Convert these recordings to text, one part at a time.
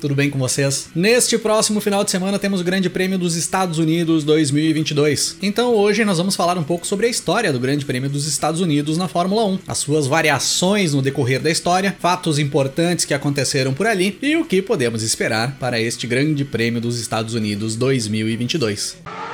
tudo bem com vocês? Neste próximo final de semana temos o Grande Prêmio dos Estados Unidos 2022. Então hoje nós vamos falar um pouco sobre a história do Grande Prêmio dos Estados Unidos na Fórmula 1, as suas variações no decorrer da história, fatos importantes que aconteceram por ali e o que podemos esperar para este Grande Prêmio dos Estados Unidos 2022.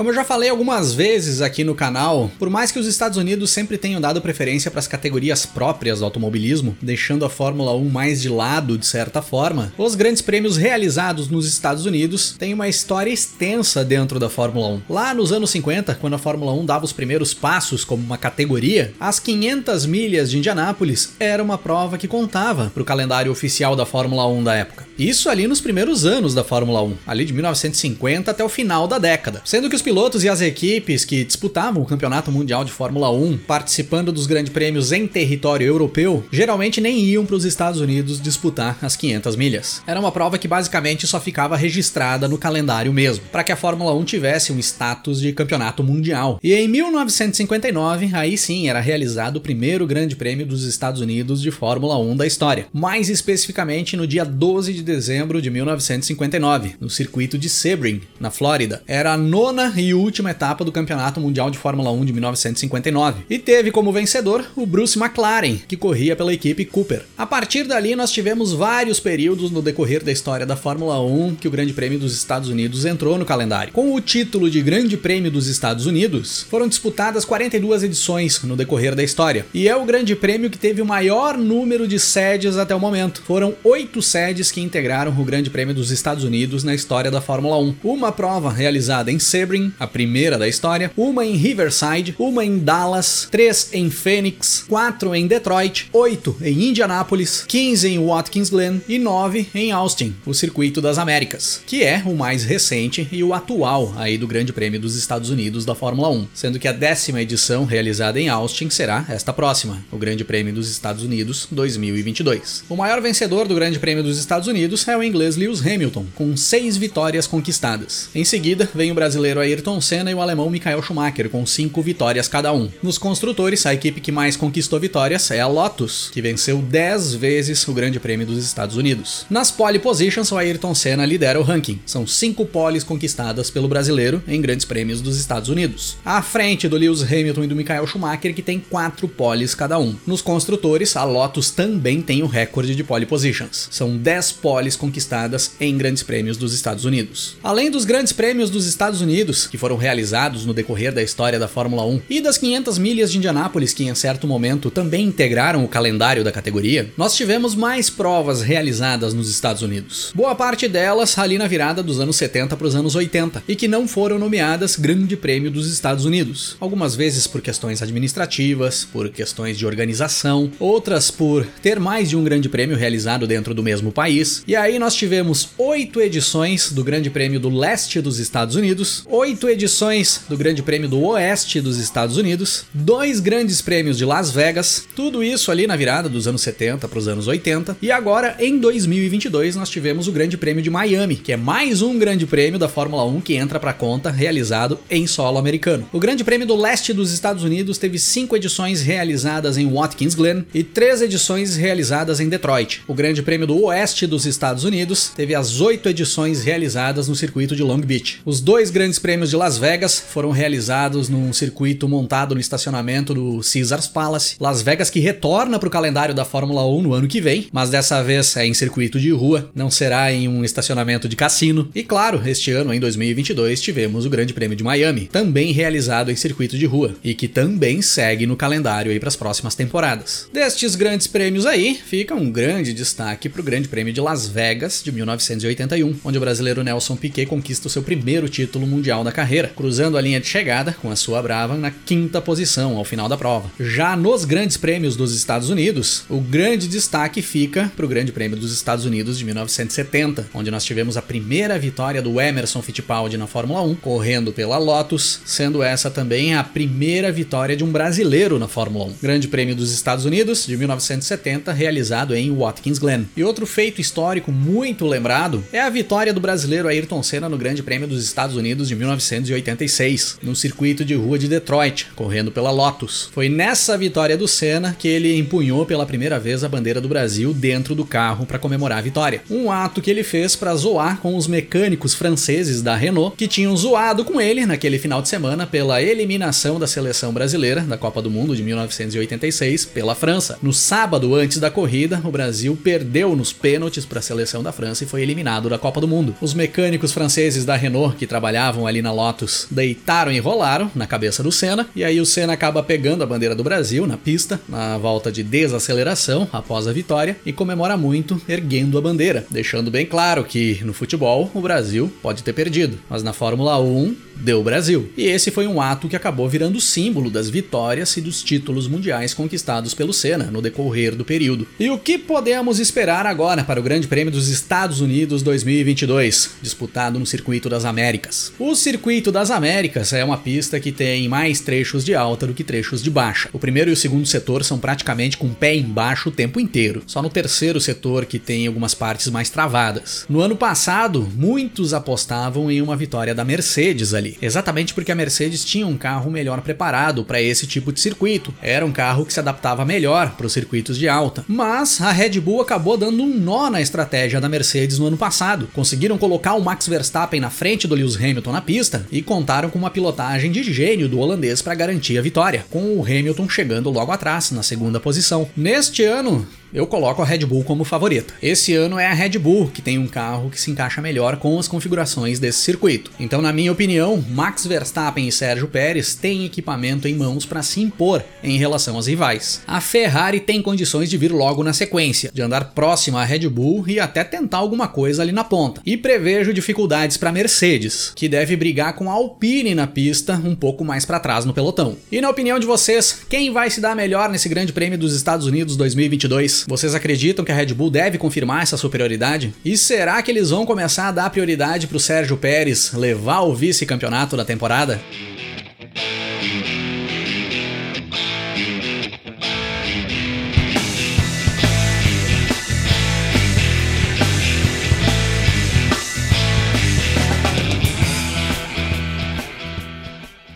Como eu já falei algumas vezes aqui no canal, por mais que os Estados Unidos sempre tenham dado preferência para as categorias próprias do automobilismo, deixando a Fórmula 1 mais de lado de certa forma, os grandes prêmios realizados nos Estados Unidos têm uma história extensa dentro da Fórmula 1. Lá nos anos 50, quando a Fórmula 1 dava os primeiros passos como uma categoria, as 500 milhas de Indianápolis era uma prova que contava para o calendário oficial da Fórmula 1 da época. Isso ali nos primeiros anos da Fórmula 1, ali de 1950 até o final da década, sendo que os pilotos e as equipes que disputavam o Campeonato Mundial de Fórmula 1, participando dos grandes prêmios em território europeu, geralmente nem iam para os Estados Unidos disputar as 500 milhas. Era uma prova que basicamente só ficava registrada no calendário mesmo, para que a Fórmula 1 tivesse um status de campeonato mundial. E em 1959, aí sim era realizado o primeiro Grande Prêmio dos Estados Unidos de Fórmula 1 da história, mais especificamente no dia 12 de dezembro de 1959, no circuito de Sebring, na Flórida. Era a nona e última etapa do Campeonato Mundial de Fórmula 1 de 1959. E teve como vencedor o Bruce McLaren, que corria pela equipe Cooper. A partir dali, nós tivemos vários períodos no decorrer da história da Fórmula 1 que o Grande Prêmio dos Estados Unidos entrou no calendário. Com o título de Grande Prêmio dos Estados Unidos, foram disputadas 42 edições no decorrer da história. E é o Grande Prêmio que teve o maior número de sedes até o momento. Foram oito sedes que integraram o Grande Prêmio dos Estados Unidos na história da Fórmula 1. Uma prova realizada em Sebring, a primeira da história, uma em Riverside, uma em Dallas, três em Phoenix, quatro em Detroit, oito em Indianápolis, 15 em Watkins Glen e nove em Austin, o Circuito das Américas, que é o mais recente e o atual aí do Grande Prêmio dos Estados Unidos da Fórmula 1, sendo que a décima edição realizada em Austin será esta próxima, o Grande Prêmio dos Estados Unidos 2022. O maior vencedor do Grande Prêmio dos Estados Unidos é o inglês Lewis Hamilton, com seis vitórias conquistadas. Em seguida, vem o brasileiro Ayrton Ayrton Senna e o alemão Michael Schumacher, com 5 vitórias cada um. Nos construtores, a equipe que mais conquistou vitórias é a Lotus, que venceu 10 vezes o Grande Prêmio dos Estados Unidos. Nas pole positions, o Ayrton Senna lidera o ranking. São 5 poles conquistadas pelo brasileiro em grandes prêmios dos Estados Unidos. À frente do Lewis Hamilton e do Michael Schumacher, que tem 4 poles cada um. Nos construtores, a Lotus também tem o recorde de pole positions. São 10 poles conquistadas em grandes prêmios dos Estados Unidos. Além dos grandes prêmios dos Estados Unidos, que foram realizados no decorrer da história da Fórmula 1 e das 500 milhas de Indianápolis que em certo momento também integraram o calendário da categoria, nós tivemos mais provas realizadas nos Estados Unidos. Boa parte delas ali na virada dos anos 70 para os anos 80 e que não foram nomeadas Grande Prêmio dos Estados Unidos. Algumas vezes por questões administrativas, por questões de organização, outras por ter mais de um Grande Prêmio realizado dentro do mesmo país. E aí nós tivemos oito edições do Grande Prêmio do Leste dos Estados Unidos, oito oito edições do Grande Prêmio do Oeste dos Estados Unidos, dois grandes prêmios de Las Vegas, tudo isso ali na virada dos anos 70 para os anos 80, e agora em 2022 nós tivemos o Grande Prêmio de Miami, que é mais um Grande Prêmio da Fórmula 1 que entra para conta, realizado em solo americano. O Grande Prêmio do Leste dos Estados Unidos teve cinco edições realizadas em Watkins Glen e três edições realizadas em Detroit. O Grande Prêmio do Oeste dos Estados Unidos teve as oito edições realizadas no circuito de Long Beach. Os dois grandes prêmios de Las Vegas foram realizados num circuito montado no estacionamento do Caesars Palace. Las Vegas que retorna para o calendário da Fórmula 1 no ano que vem, mas dessa vez é em circuito de rua, não será em um estacionamento de cassino. E claro, este ano, em 2022, tivemos o Grande Prêmio de Miami, também realizado em circuito de rua, e que também segue no calendário para as próximas temporadas. Destes grandes prêmios aí, fica um grande destaque para o Grande Prêmio de Las Vegas de 1981, onde o brasileiro Nelson Piquet conquista o seu primeiro título mundial da carreira, cruzando a linha de chegada com a sua Brava na quinta posição ao final da prova. Já nos grandes prêmios dos Estados Unidos, o grande destaque fica para o Grande Prêmio dos Estados Unidos de 1970, onde nós tivemos a primeira vitória do Emerson Fittipaldi na Fórmula 1, correndo pela Lotus, sendo essa também a primeira vitória de um brasileiro na Fórmula 1. Grande Prêmio dos Estados Unidos de 1970, realizado em Watkins Glen. E outro feito histórico muito lembrado é a vitória do brasileiro Ayrton Senna no Grande Prêmio dos Estados Unidos de 1986, no circuito de rua de Detroit, correndo pela Lotus. Foi nessa vitória do Senna que ele empunhou pela primeira vez a bandeira do Brasil dentro do carro para comemorar a vitória. Um ato que ele fez para zoar com os mecânicos franceses da Renault que tinham zoado com ele naquele final de semana pela eliminação da seleção brasileira da Copa do Mundo de 1986 pela França. No sábado antes da corrida, o Brasil perdeu nos pênaltis para a seleção da França e foi eliminado da Copa do Mundo. Os mecânicos franceses da Renault que trabalhavam ali na Lotus deitaram e rolaram na cabeça do Senna e aí o Senna acaba pegando a bandeira do Brasil na pista na volta de desaceleração após a vitória e comemora muito erguendo a bandeira, deixando bem claro que no futebol o Brasil pode ter perdido, mas na Fórmula 1 deu Brasil. E esse foi um ato que acabou virando símbolo das vitórias e dos títulos mundiais conquistados pelo Senna no decorrer do período. E o que podemos esperar agora para o Grande Prêmio dos Estados Unidos 2022, disputado no Circuito das Américas? O Circuito das Américas é uma pista que tem mais trechos de alta do que trechos de baixa. O primeiro e o segundo setor são praticamente com o pé embaixo o tempo inteiro. Só no terceiro setor que tem algumas partes mais travadas. No ano passado, muitos apostavam em uma vitória da Mercedes ali exatamente porque a Mercedes tinha um carro melhor preparado para esse tipo de circuito. Era um carro que se adaptava melhor para os circuitos de alta. Mas a Red Bull acabou dando um nó na estratégia da Mercedes no ano passado. Conseguiram colocar o Max Verstappen na frente do Lewis Hamilton na pista e contaram com uma pilotagem de gênio do holandês para garantir a vitória, com o Hamilton chegando logo atrás na segunda posição. Neste ano, eu coloco a Red Bull como favorita. Esse ano é a Red Bull que tem um carro que se encaixa melhor com as configurações desse circuito. Então, na minha opinião, Max Verstappen e Sérgio Pérez têm equipamento em mãos para se impor em relação aos rivais. A Ferrari tem condições de vir logo na sequência, de andar próxima à Red Bull e até tentar alguma coisa ali na ponta. E prevejo dificuldades para Mercedes, que deve brigar com a Alpine na pista um pouco mais para trás no pelotão. E na opinião de vocês, quem vai se dar melhor nesse Grande Prêmio dos Estados Unidos 2022? Vocês acreditam que a Red Bull deve confirmar essa superioridade? E será que eles vão começar a dar prioridade para o Sérgio Pérez levar o vice-campeonato da temporada?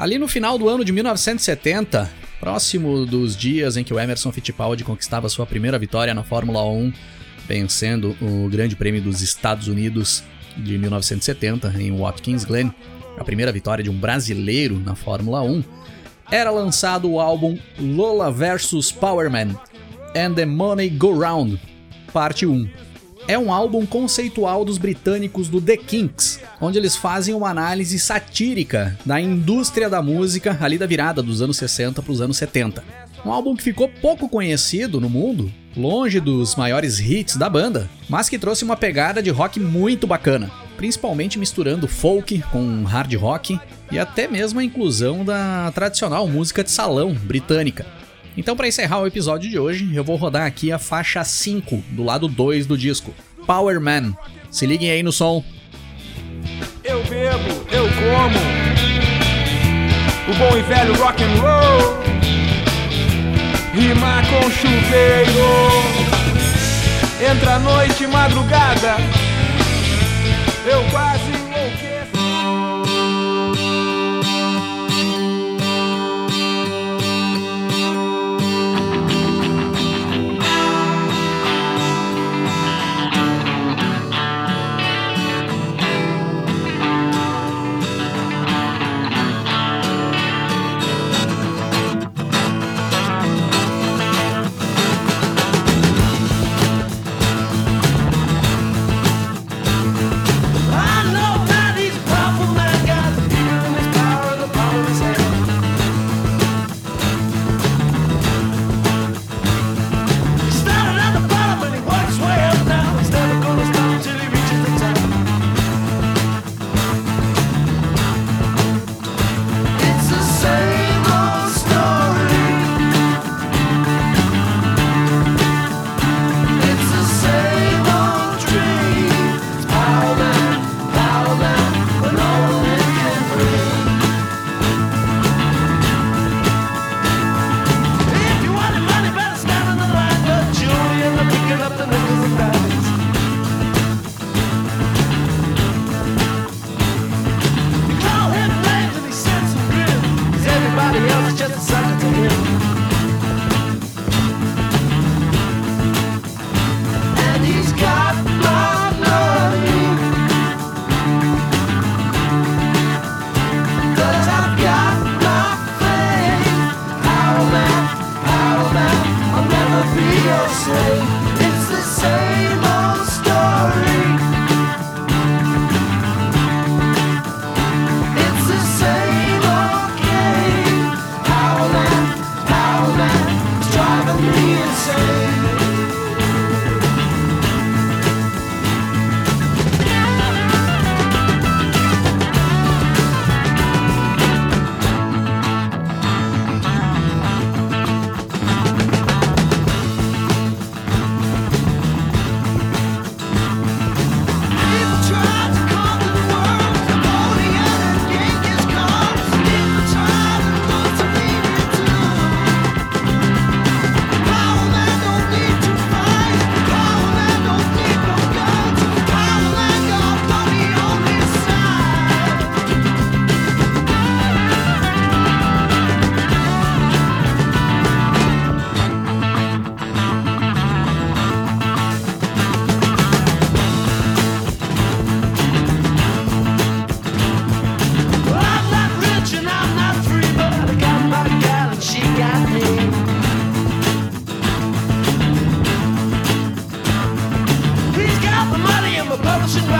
Ali no final do ano de 1970, Próximo dos dias em que o Emerson Fittipaldi conquistava sua primeira vitória na Fórmula 1, vencendo o Grande Prêmio dos Estados Unidos de 1970 em Watkins Glen, a primeira vitória de um brasileiro na Fórmula 1, era lançado o álbum Lola vs Powerman and the Money Go Round, parte 1 é um álbum conceitual dos britânicos do The Kinks, onde eles fazem uma análise satírica da indústria da música ali da virada dos anos 60 para os anos 70. Um álbum que ficou pouco conhecido no mundo, longe dos maiores hits da banda, mas que trouxe uma pegada de rock muito bacana, principalmente misturando folk com hard rock e até mesmo a inclusão da tradicional música de salão britânica. Então, para encerrar o episódio de hoje, eu vou rodar aqui a faixa 5 do lado 2 do disco, Power Man. Se liguem aí no som. Eu bebo, eu como. O bom e velho rock and roll. Rima com chuveiro. Entra noite, madrugada. Eu quase Russian